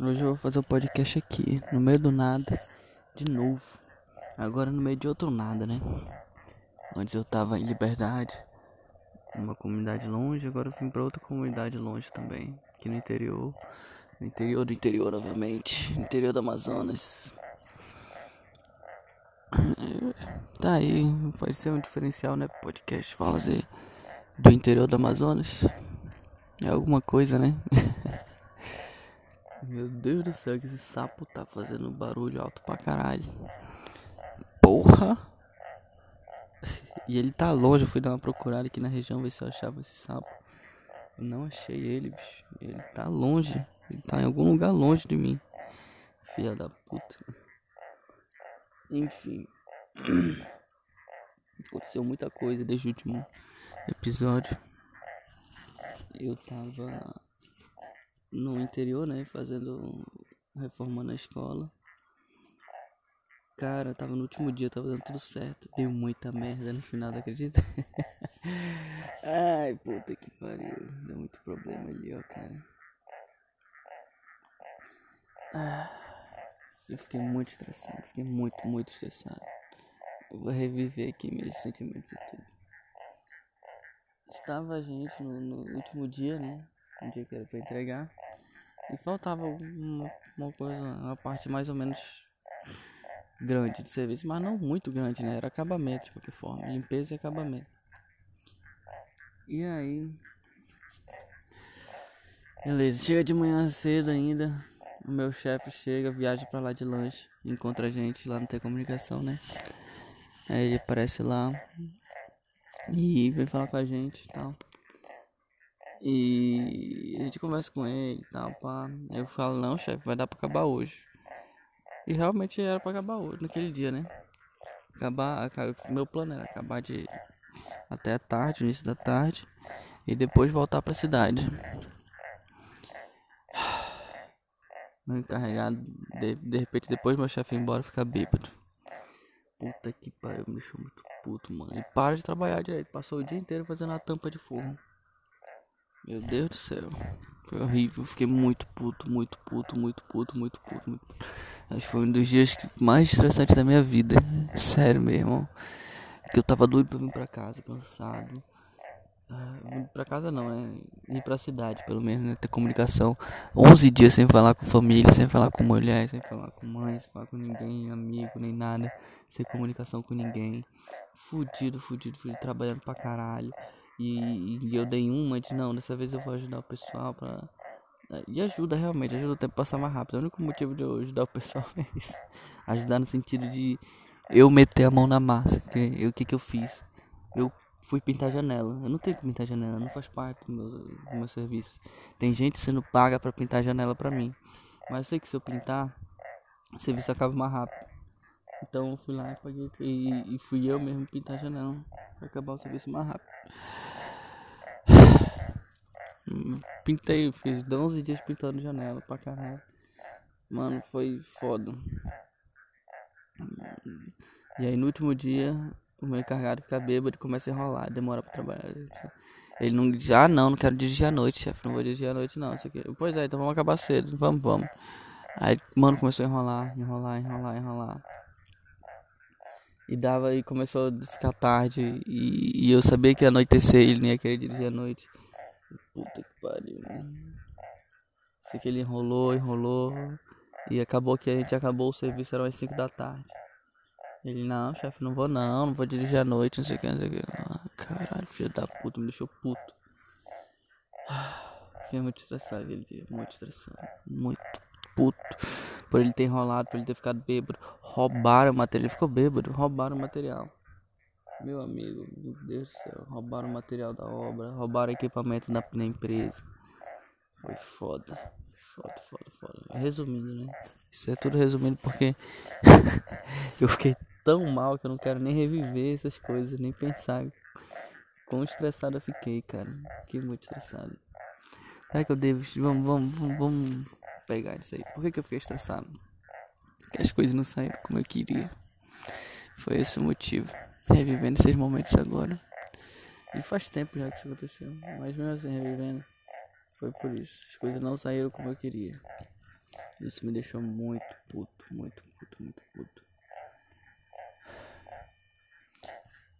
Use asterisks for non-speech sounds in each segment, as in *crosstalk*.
Hoje eu vou fazer o um podcast aqui, no meio do nada, de novo. Agora no meio de outro nada, né? Antes eu tava em Liberdade, numa comunidade longe, agora eu vim pra outra comunidade longe também, aqui no interior. No interior do interior novamente, interior do Amazonas. Tá aí, pode ser um diferencial, né? Podcast assim, do interior do Amazonas. É alguma coisa, né? *laughs* Meu Deus do céu, que esse sapo tá fazendo barulho alto pra caralho. Porra! E ele tá longe, eu fui dar uma procurada aqui na região ver se eu achava esse sapo. Eu não achei ele, bicho. Ele tá longe. Ele tá em algum lugar longe de mim. Filha da puta. Enfim. *clears throat* Aconteceu muita coisa desde o último episódio. Eu tava no interior, né? Fazendo reforma na escola. Cara, tava no último dia, tava dando tudo certo. Deu muita merda no final, acredita? *laughs* Ai, puta que pariu. Deu muito problema ali, ó, cara. Ah, eu fiquei muito estressado. Fiquei muito, muito estressado. Eu vou reviver aqui meus sentimentos e tudo. Estava a gente no, no último dia, né? Um dia que era pra entregar. E faltava uma, uma coisa, uma parte mais ou menos grande de serviço, mas não muito grande, né? Era acabamento de qualquer forma, limpeza e acabamento. E aí. Beleza, chega de manhã cedo ainda. O meu chefe chega, viaja pra lá de lanche, encontra a gente lá no T Comunicação, né? Aí ele aparece lá e vem falar com a gente e tal. E a gente conversa com ele e tal, pá. Aí eu falo, não, chefe, vai dar pra acabar hoje. E realmente era pra acabar hoje, naquele dia, né? Acabar, meu plano era acabar de até a tarde, início da tarde, e depois voltar pra cidade. Meu encarregado, de, de repente, depois meu chefe ir embora, ficar bêbado. Puta que pariu, me deixou muito puto, mano. E para de trabalhar direito, passou o dia inteiro fazendo a tampa de forno. Meu Deus do céu. Foi horrível. Fiquei muito puto, muito puto, muito puto, muito puto, muito. Acho que foi um dos dias mais estressantes da minha vida. Sério mesmo. Que eu tava doido pra vir pra casa, cansado. Vir pra casa não, né? Ir pra cidade, pelo menos, né? Ter comunicação. 11 dias sem falar com família, sem falar com mulher, sem falar com mãe, sem falar com ninguém, amigo, nem nada. Sem comunicação com ninguém. Fudido, fudido, fudido, trabalhando pra caralho. E, e eu dei uma de não, dessa vez eu vou ajudar o pessoal pra. E ajuda realmente, ajuda o tempo a passar mais rápido. O único motivo de eu ajudar o pessoal *laughs* é isso. Ajudar no sentido de eu meter a mão na massa. Que, o que que eu fiz? Eu fui pintar janela. Eu não tenho que pintar janela, não faz parte do meu, do meu serviço. Tem gente sendo paga para pintar janela pra mim. Mas eu sei que se eu pintar, o serviço acaba mais rápido. Então fui lá e paguei e, e fui eu mesmo pintar a janela pra acabar o serviço mais rápido. *sighs* Pintei, fiz 11 dias pintando janela pra caralho. Mano, foi foda. E aí no último dia, o meu encarregado fica bêbado e começa a enrolar, demora pra trabalhar. Ele não diz, ah não, não quero dirigir à noite, chefe, não vou dirigir à noite não, isso aqui. Pois é, então vamos acabar cedo, vamos, vamos. Aí, mano, começou a enrolar, enrolar, enrolar, enrolar. E dava e começou a ficar tarde. E, e eu sabia que ia anoitecer ele nem ia querer dirigir à noite. Puta que pariu, mano. Sei que ele enrolou, enrolou. E acabou que a gente acabou o serviço, era umas 5 da tarde. Ele, não, chefe, não vou não, não vou dirigir à noite, não sei o que, não sei o que. Ah, caralho, filho da puta, me deixou puto. *sighs* Fiquei muito estressado aquele dia, muito estressado. Muito puto por ele ter enrolado, por ele ter ficado bêbado. Roubaram o material, ele ficou bêbado, roubaram o material. Meu amigo, meu Deus do céu, roubaram o material da obra, roubaram equipamento da, da empresa. Foi foda, foda, foda, foda. Resumindo, né? Isso é tudo resumindo porque *laughs* eu fiquei tão mal que eu não quero nem reviver essas coisas, nem pensar quão estressado eu fiquei, cara. Fiquei muito estressado. Será que eu devo. Vamos, vamos, vamos, vamos pegar isso aí. Por que, que eu fiquei estressado? Porque as coisas não saíram como eu queria. Foi esse o motivo revivendo esses momentos agora. E faz tempo já que isso aconteceu, mas mesmo assim revivendo, foi por isso. As coisas não saíram como eu queria. Isso me deixou muito puto, muito puto, muito puto.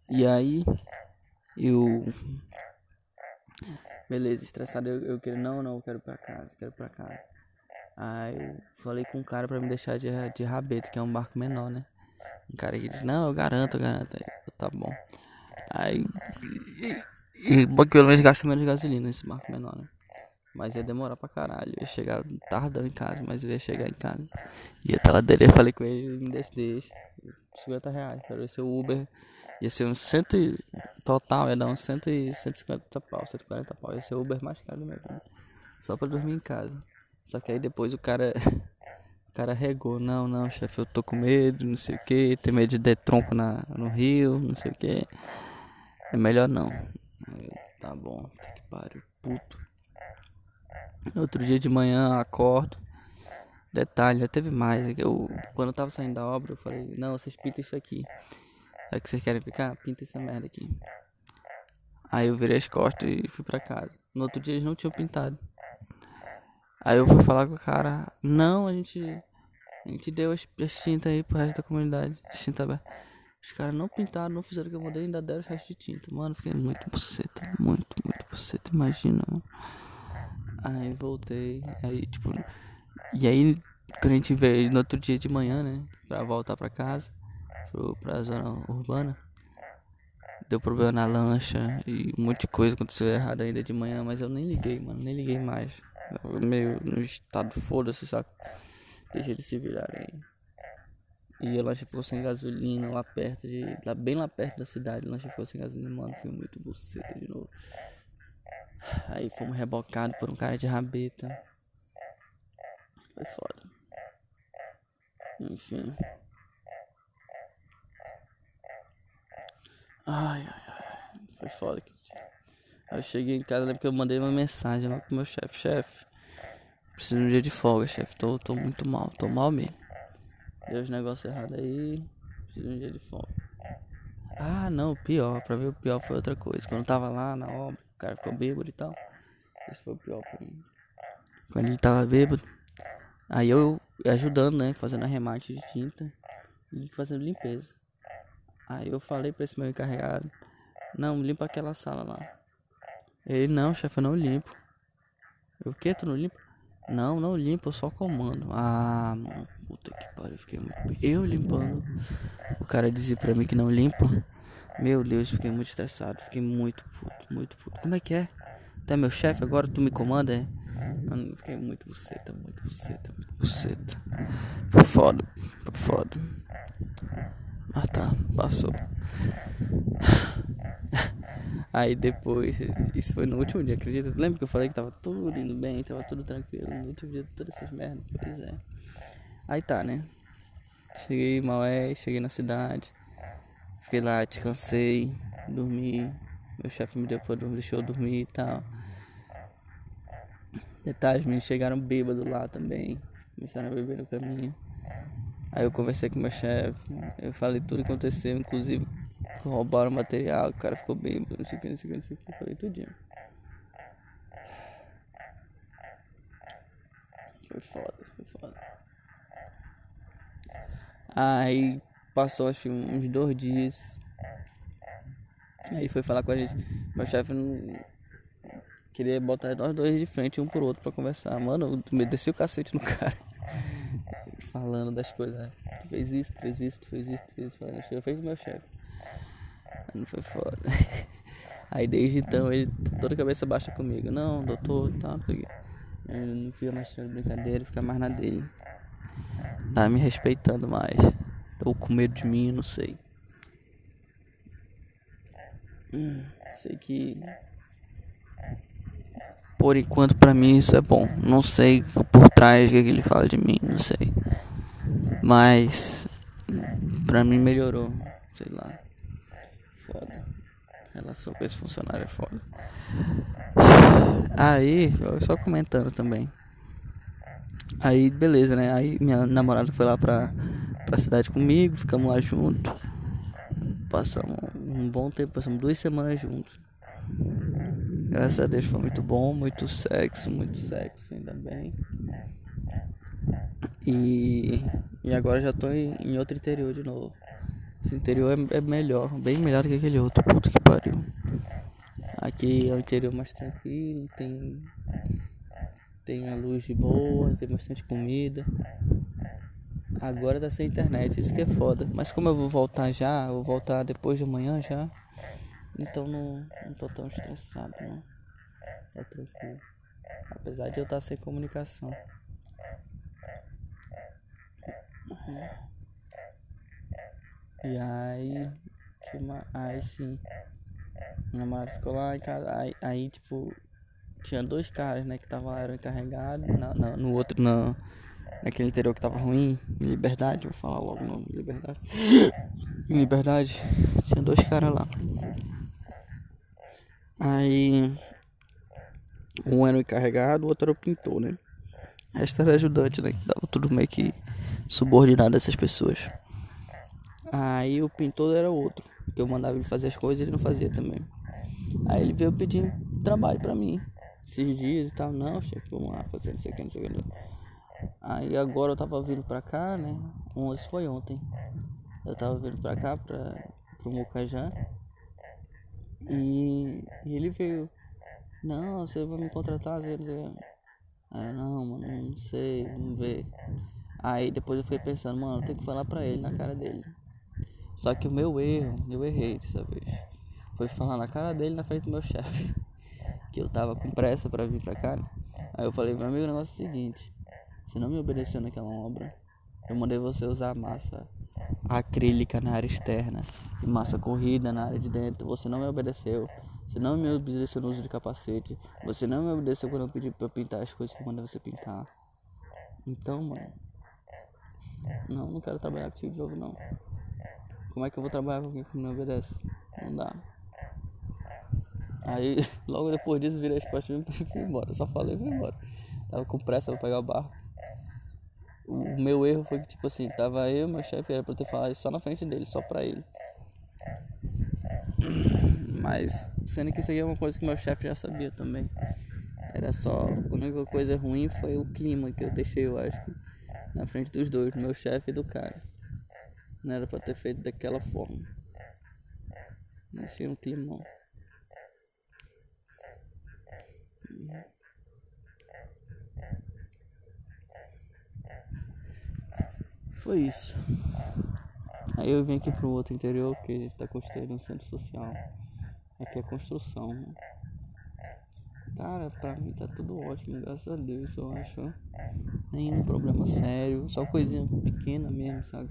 E aí, eu. Beleza, estressado, eu, eu quero. Não, não, eu quero ir pra casa, quero ir pra casa. Aí eu falei com um cara pra me deixar de, de rabeta, que é um barco menor, né? Um cara que disse, não, eu garanto, eu garanto. Aí, eu, tá bom. Aí. E, e, pelo menos gasta menos gasolina nesse barco menor, né? Mas ia demorar pra caralho. Eu ia chegar tardão em casa, mas eu ia chegar em casa. Ia até lá dele, eu falei com ele, me deixa, deixa. 50 reais. Quero ver se o Uber ia ser uns cento total, ia dar uns cento e 150 pau, 140 pau. Ia ser o Uber mais caro do meu. Só pra dormir em casa. Só que aí depois o cara. *laughs* O cara regou, não, não, chefe, eu tô com medo, não sei o que, tem medo de der tronco na, no rio, não sei o que. É melhor não. tá bom, tá que pariu, puto. Outro dia de manhã acordo. Detalhe, já teve mais. Eu, quando eu tava saindo da obra, eu falei, não, vocês pintam isso aqui. É que vocês querem ficar? Pinta essa merda aqui. Aí eu virei as costas e fui pra casa. No outro dia eles não tinham pintado. Aí eu fui falar com o cara, não, a gente. A gente deu as, as tintas aí pro resto da comunidade. Tinta aberta. Os caras não pintaram, não fizeram o que eu mandei, ainda deram o resto de tinta. Mano, fiquei muito buceta. Muito, muito buceta, imagina, mano. Aí voltei, aí tipo. E aí, quando a gente veio no outro dia de manhã, né? Pra voltar pra casa, pro, pra zona urbana. Deu problema na lancha e um monte de coisa aconteceu errado ainda de manhã, mas eu nem liguei, mano, nem liguei mais. Meio no estado foda-se, saca? Deixa eles se virarem. E a lancha ficou sem gasolina lá perto de. Lá, bem lá perto da cidade, a lancha ficou sem gasolina, mano. Foi muito buceta de novo. Aí fomos rebocados por um cara de rabeta. Foi foda. Enfim. Ai, ai, ai. Foi foda. Aí eu cheguei em casa, lembro que eu mandei uma mensagem lá pro meu chefe. Chefe, preciso de um dia de folga, chefe. Tô, tô muito mal, tô mal mesmo. Deu os negócios errados aí. Preciso de um dia de folga. Ah, não, pior. Pra ver o pior foi outra coisa. Quando eu tava lá na obra o cara ficou bêbado e tal. Esse foi o pior pra mim. Quando ele tava bêbado, aí eu ajudando, né? Fazendo arremate de tinta e fazendo limpeza. Aí eu falei pra esse meu encarregado: Não, limpa aquela sala lá. Ele: Não, chefe, eu não limpo. Eu: O que? Tu não limpa? Não, não limpo, eu só comando. Ah, mano, puta que pariu, fiquei muito. Eu limpando. O cara dizia pra mim que não limpa. Meu Deus, fiquei muito estressado, fiquei muito puto, muito puto. Como é que é? Tu é meu chefe agora, tu me comanda, é? Mano, fiquei muito buceta, muito buceta, muito buceta. Foi foda, foi foda. Mas tá, passou. *sighs* Aí depois, isso foi no último dia, acredita? Lembra que eu falei que tava tudo indo bem, tava tudo tranquilo. No último dia, todas essas merdas, pois é. Aí tá, né? Cheguei em Maué, cheguei na cidade. Fiquei lá, descansei, dormi. Meu chefe me deu pra dormir, deixou eu dormir e tal. Detalhes, me chegaram bêbados lá também. Começaram a beber no caminho. Aí eu conversei com meu chefe, eu falei tudo que aconteceu, inclusive roubaram material, o cara ficou bêbado, não sei o que, não sei o que, não sei o que, falei tudinho. Foi foda, foi foda. Aí Passou acho uns dois dias. Aí foi falar com a gente. Meu chefe não queria botar nós dois de frente um pro outro pra conversar. Mano, eu desci o cacete no *laughs* cara. Falando das coisas. Né? Tu fez isso, tu fez isso, tu fez isso, tu fez isso. Eu fez o meu chefe. Não foi foda. *laughs* Aí desde então ele toda cabeça baixa comigo. Não, doutor, tá, não Ele não fica mais tirando brincadeira, fica mais na dele. Tá me respeitando mais. Ou com medo de mim, não sei. Hum, sei que. Por enquanto, pra mim, isso é bom. Não sei por trás o que, ele fala de mim, não sei. Mas. Pra mim, melhorou. Sei lá. Foda. A relação com esse funcionário é foda. Aí, só comentando também. Aí, beleza, né? Aí minha namorada foi lá pra pra cidade comigo, ficamos lá juntos. Passamos um bom tempo, passamos duas semanas juntos. Graças a Deus foi muito bom, muito sexo, muito sexo, ainda bem. E, e agora já tô em, em outro interior de novo. Esse interior é, é, melhor, bem melhor que aquele outro. Puta que pariu. Aqui é o interior mais tranquilo, tem, tem a luz boa, tem bastante comida. Agora tá sem internet, isso que é foda. Mas como eu vou voltar já, eu vou voltar depois de amanhã já. Então não, não tô tão estressado, não. É tranquilo. Apesar de eu estar sem comunicação. Uhum. E aí, uma, aí sim, minha namorada ficou lá em casa, aí, aí tipo, tinha dois caras, né, que estavam eram encarregados, na, na, no outro, na, naquele interior que tava ruim, em Liberdade, vou falar logo o nome, Liberdade. Em *coughs* Liberdade, tinha dois caras lá. Aí, um era o encarregado, o outro era o pintor, né. O resto era ajudante, né, que tava tudo meio que subordinado a essas pessoas. Aí o pintor era outro, que eu mandava ele fazer as coisas e ele não fazia também. Aí ele veio pedindo trabalho pra mim, esses dias e tal. Não, chefe, vamos lá fazer não sei o que, não sei o que. Aí agora eu tava vindo pra cá, né? Isso foi ontem. Eu tava vindo pra cá, pra, pro Mocajá. E, e ele veio. Não, você vai me contratar, não sei Aí, não, mano, não sei, vamos ver. Aí depois eu fui pensando, mano, tem que falar pra ele na cara dele. Só que o meu erro, eu errei dessa vez. Foi falar na cara dele na frente do meu chefe. *laughs* Que eu tava com pressa pra vir pra cá. Né? Aí eu falei, meu amigo, o negócio é o seguinte. Você não me obedeceu naquela obra. Eu mandei você usar massa acrílica na área externa e massa corrida na área de dentro. Você não me obedeceu. Você não me obedeceu no uso de capacete. Você não me obedeceu quando eu pedi pra eu pintar as coisas que eu mandei você pintar. Então, mano. Não, não quero trabalhar contigo de novo, não. Como é que eu vou trabalhar com alguém que não obedece? Não dá. Aí, *laughs* logo depois disso, virei as costas e *laughs* fui embora. Só falei e fui embora. Tava com pressa pra pegar o barco. O meu erro foi que, tipo assim, tava eu e meu chefe, era pra eu ter falado só na frente dele, só pra ele. *clears throat* Mas, sendo que isso aí é uma coisa que meu chefe já sabia também. Era só, a única coisa ruim foi o clima que eu deixei, eu acho, na frente dos dois, do meu chefe e do cara. Não era pra ter feito daquela forma. Deixei um climão. Foi isso. Aí eu vim aqui pro outro interior que a gente tá construindo um centro social. Aqui é construção. Né? Cara, pra mim tá tudo ótimo, graças a Deus, eu acho. Nenhum problema sério, só coisinha pequena mesmo, sabe?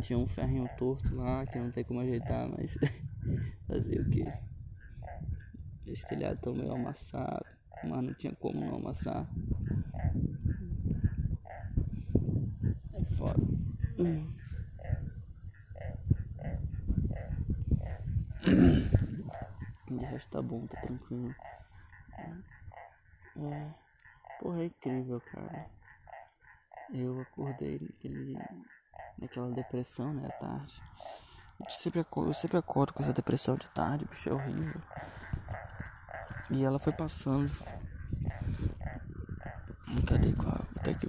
Tinha um ferrinho torto lá que não tem como ajeitar, mas *laughs* fazer o que? Esse telhado tá meio amassado, mas não tinha como não amassar. É foda. De resto tá bom, tá tranquilo. É. Porra, é incrível, cara. Eu acordei naquele, naquela depressão, né, à tarde. Eu sempre, acordo, eu sempre acordo com essa depressão de tarde, bicho, é horrível. E ela foi passando. Cadê qual? Até que.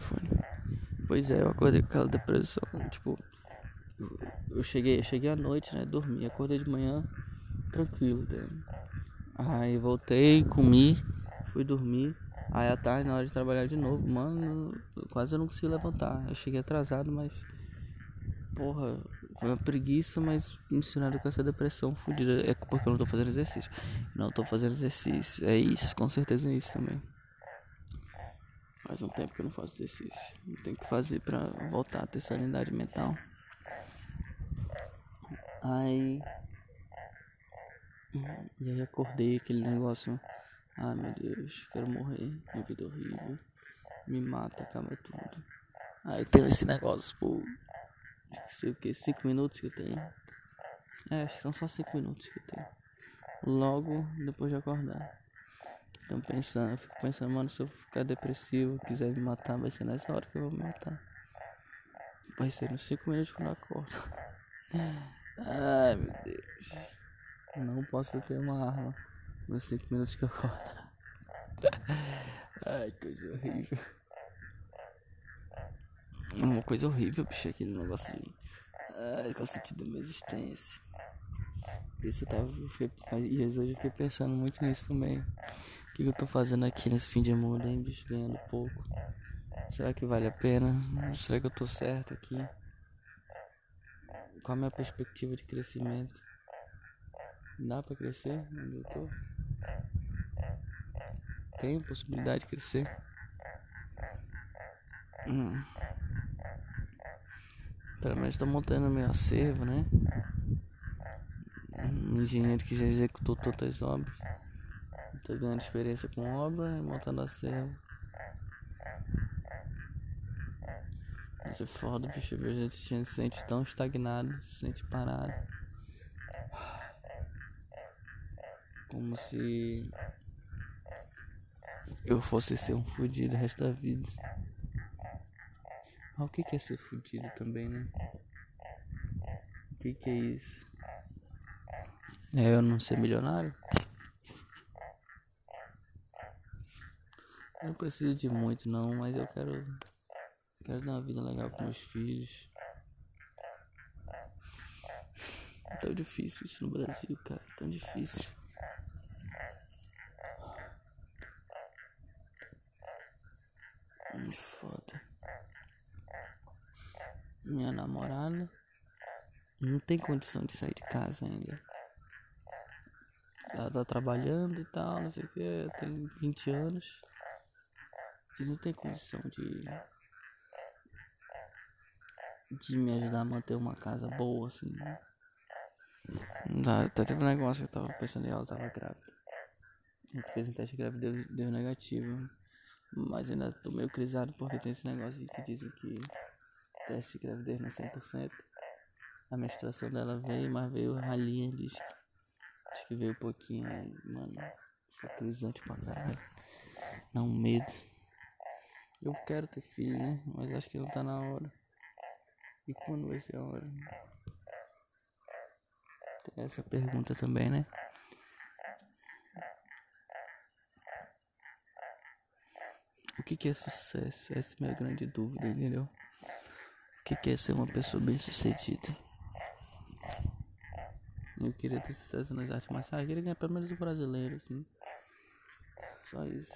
Pois é, eu acordei com aquela depressão. Tipo, eu cheguei, eu cheguei à noite, né? Dormi, acordei de manhã tranquilo. Né? Aí voltei, comi, fui dormir. Aí à tarde, na hora de trabalhar de novo, mano, quase eu não consegui levantar. Eu cheguei atrasado, mas. Porra, foi uma preguiça, mas misturado com essa depressão fodida. É porque eu não tô fazendo exercício. Não tô fazendo exercício. É isso, com certeza é isso também. Faz um tempo que eu não faço exercício. Tenho que fazer pra voltar a ter sanidade mental. Aí. E aí acordei aquele negócio. Ai meu Deus, quero morrer. Minha vida é horrível. Me mata, acaba tudo. Aí tem esse negócio, pô. Sei o que, 5 minutos que eu tenho. É, são só 5 minutos que eu tenho. Logo depois de acordar. Então pensando, eu fico pensando, mano, se eu ficar depressivo, quiser me matar, vai ser nessa hora que eu vou me matar. Vai ser nos 5 minutos quando eu acordo. Ai meu Deus. Não posso ter uma arma nos 5 minutos que eu acordo. *laughs* Ai, coisa horrível. Uma coisa horrível, bicho, aquele negócio de. Ai, com o sentido da minha existência. Isso eu tava. E hoje eu fiquei pensando muito nisso também. O que, que eu tô fazendo aqui nesse fim de mundo, hein, bicho? Ganhando pouco. Será que vale a pena? Será que eu tô certo aqui? Qual a minha perspectiva de crescimento? Dá pra crescer onde eu tô? Tem possibilidade de crescer? Hum. Pelo menos tô montando meu acervo, né? Um engenheiro que já executou todas as obras. Tô ganhando experiência com obra e montando acervo. Isso é foda, bicho. A gente se sente tão estagnado, se sente parado. Como se eu fosse ser um fudido o resto da vida. Mas o que, é ser fudido também, né? O que, é isso? É eu não ser milionário? Eu não preciso de muito não, mas eu quero Quero dar uma vida legal com meus filhos. Tão difícil isso no Brasil, cara. Tão difícil. Foda. Minha namorada não tem condição de sair de casa ainda. Ela tá trabalhando e tal, não sei o que, tem 20 anos. E não tem condição de de me ajudar a manter uma casa boa, assim. Até teve um negócio que eu tava pensando em ela tava grávida. A gente fez um teste grave deu, deu negativo. Mas ainda tô meio crisado porque tem esse negócio que dizem que teste de gravidez não é 100%. A menstruação dela veio, mas veio ralinha, diz que, acho que veio um pouquinho, mano. É crisante pra caralho. Dá um medo. Eu quero ter filho, né? Mas acho que não tá na hora. E quando vai ser a hora? Tem essa pergunta também, né? O que, que é sucesso? Essa é a minha grande dúvida, entendeu? Que, que é ser uma pessoa bem sucedida? Eu queria ter sucesso nas artes marciais, eu queria ganhar pelo menos o brasileiro, assim. Só isso.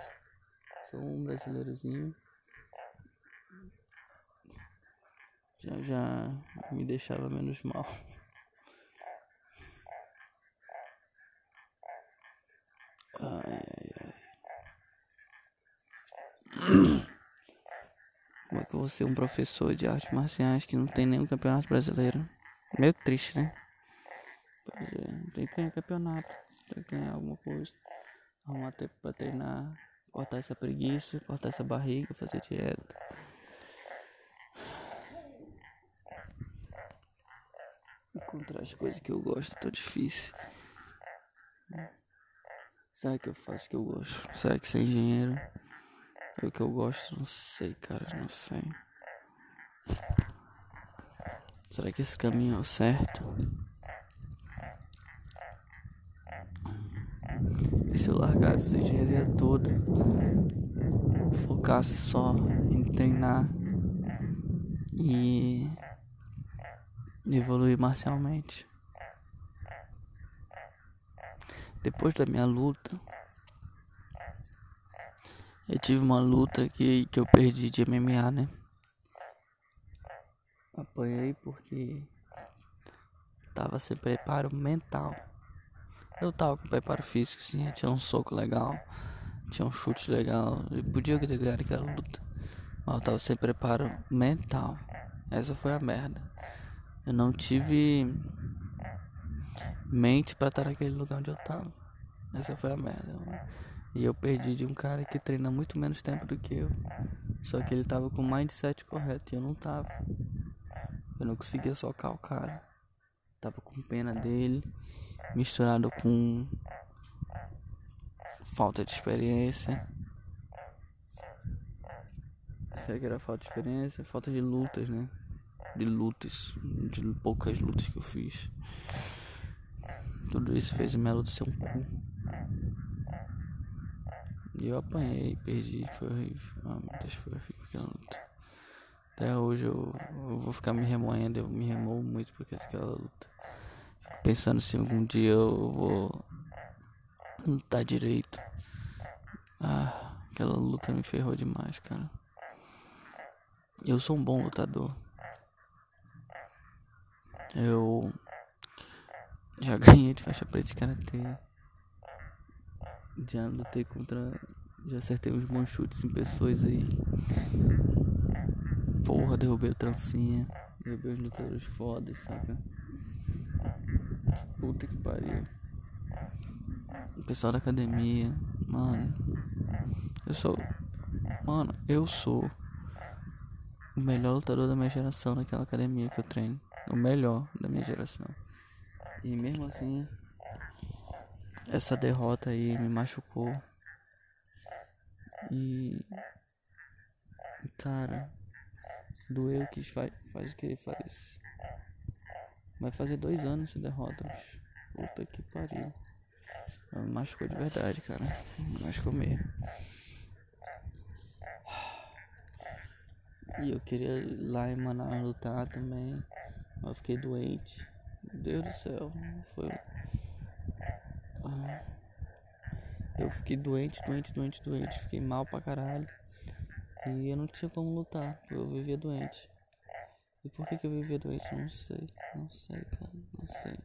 Sou um brasileirozinho. já, já me deixava menos mal. *laughs* Ai, ai, ai. Como é que eu vou ser um professor de artes marciais que não tem nenhum campeonato brasileiro? Meio triste, né? Pois é, tem que ganhar campeonato, tem que ganhar alguma coisa. Arrumar tempo pra treinar, cortar essa preguiça, cortar essa barriga, fazer dieta. encontrar as coisas que eu gosto tão difícil. Será que eu faço o que eu gosto? Será que ser engenheiro é o que eu gosto? Não sei, cara, não sei. Será que esse caminho é o certo? E se eu largasse essa engenharia toda, focasse só em treinar e evoluir marcialmente. Depois da minha luta, eu tive uma luta que, que eu perdi de MMA, né? Apanhei porque tava sem preparo mental. Eu tava com preparo físico, sim, tinha um soco legal, tinha um chute legal, e podia ter ganhado aquela luta. Mas eu tava sem preparo mental. Essa foi a merda. Eu não tive mente para estar naquele lugar onde eu tava. Essa foi a merda. E eu perdi de um cara que treina muito menos tempo do que eu. Só que ele tava com o mindset correto e eu não tava. Eu não conseguia socar o cara. Tava com pena dele, misturado com falta de experiência. Será que era falta de experiência? Falta de lutas, né? de lutas, de poucas lutas que eu fiz. Tudo isso fez a minha luta ser um cu. Eu apanhei, perdi, foi horrível. Ah, meu Deus, foi horrível aquela luta. Até hoje eu, eu vou ficar me remoendo, eu me remoo muito porque aquela luta. Fico pensando se algum dia eu vou lutar direito. Ah, aquela luta me ferrou demais, cara. Eu sou um bom lutador. Eu já *laughs* ganhei de faixa preta de karatê. Já lutei contra. Já acertei uns bons chutes em pessoas aí. Porra, derrubei o trancinha. Derrubei os lutadores fodas, saca? Puta que pariu. O pessoal da academia. Mano. Eu sou. Mano, eu sou o melhor lutador da minha geração naquela academia que eu treino. O melhor da minha geração. E mesmo assim, essa derrota aí me machucou. E. Cara, doeu que faz, faz o que faz. Vai fazer dois anos essa derrota, bicho. Puta que pariu. Me machucou de verdade, cara. Me machucou mesmo. E eu queria ir lá em Manaus lutar também. Mas fiquei doente. Meu Deus do céu. Foi. Ah. Eu fiquei doente, doente, doente, doente. Fiquei mal pra caralho. E eu não tinha como lutar. Eu vivia doente. E por que, que eu vivia doente? Não sei. Não sei, cara. Não sei.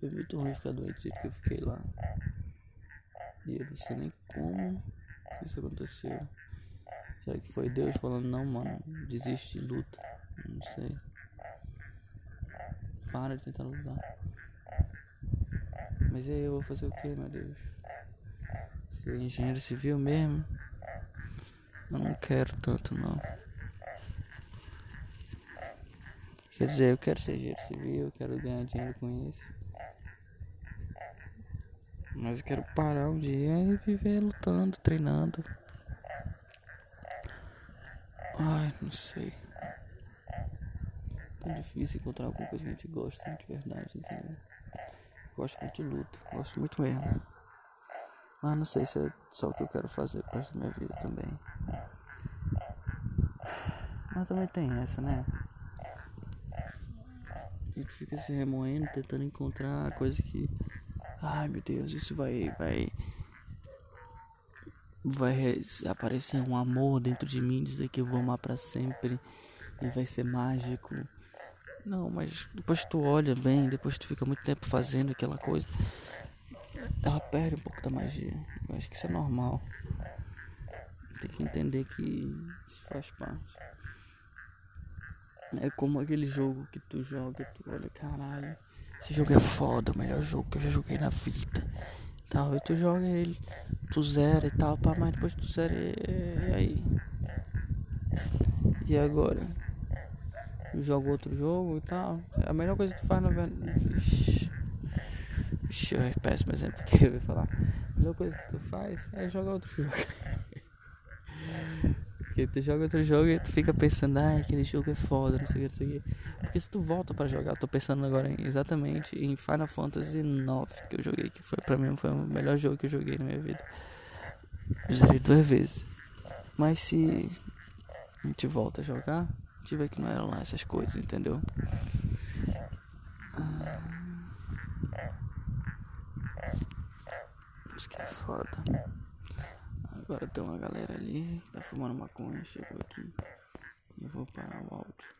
Foi muito ruim ficar doente do jeito que eu fiquei lá. E eu não sei nem como isso aconteceu. Será que foi Deus falando, não, mano, desiste de luta? Não sei. Para de tentar lutar. Mas e aí eu vou fazer o que, meu Deus? Ser engenheiro civil mesmo? Eu não quero tanto não. Quer dizer, eu quero ser engenheiro civil, eu quero ganhar dinheiro com isso. Mas eu quero parar um dia e viver lutando, treinando. Ai, não sei. É difícil encontrar alguma coisa que a gente gosta de verdade, entendeu? Gosto muito de luta, gosto muito mesmo. Mas não sei se é só o que eu quero fazer para da minha vida também. Mas também tem essa, né? A gente fica se remoendo, tentando encontrar coisa que Ai meu Deus, isso vai. Vai. Vai aparecer um amor dentro de mim, dizer que eu vou amar para sempre e vai ser mágico. Não, mas depois tu olha bem, depois tu fica muito tempo fazendo aquela coisa, ela perde um pouco da magia. Eu acho que isso é normal. Tem que entender que isso faz parte. É como aquele jogo que tu joga, tu olha, caralho, esse jogo é foda, o melhor jogo que eu já joguei na vida. Tal, e tu joga ele, tu zera e tal, pá, mas depois tu zera e, e aí. E agora? Joga outro jogo e tal. É a melhor coisa que tu faz na verdade. Ixi é péssimo exemplo que eu ia falar. A melhor coisa que tu faz é jogar outro jogo. Porque tu joga outro jogo e tu fica pensando, ah, aquele jogo é foda, não sei o que, não sei o que. Porque se tu volta pra jogar, eu tô pensando agora em, exatamente em Final Fantasy IX que eu joguei, que foi pra mim foi o melhor jogo que eu joguei na minha vida. Zerei duas vezes. Mas se a gente volta a jogar, a gente vê que não eram lá essas coisas, entendeu? Ah, isso que é foda. Agora tem uma galera ali que tá fumando maconha, chegou aqui. Eu vou parar o áudio.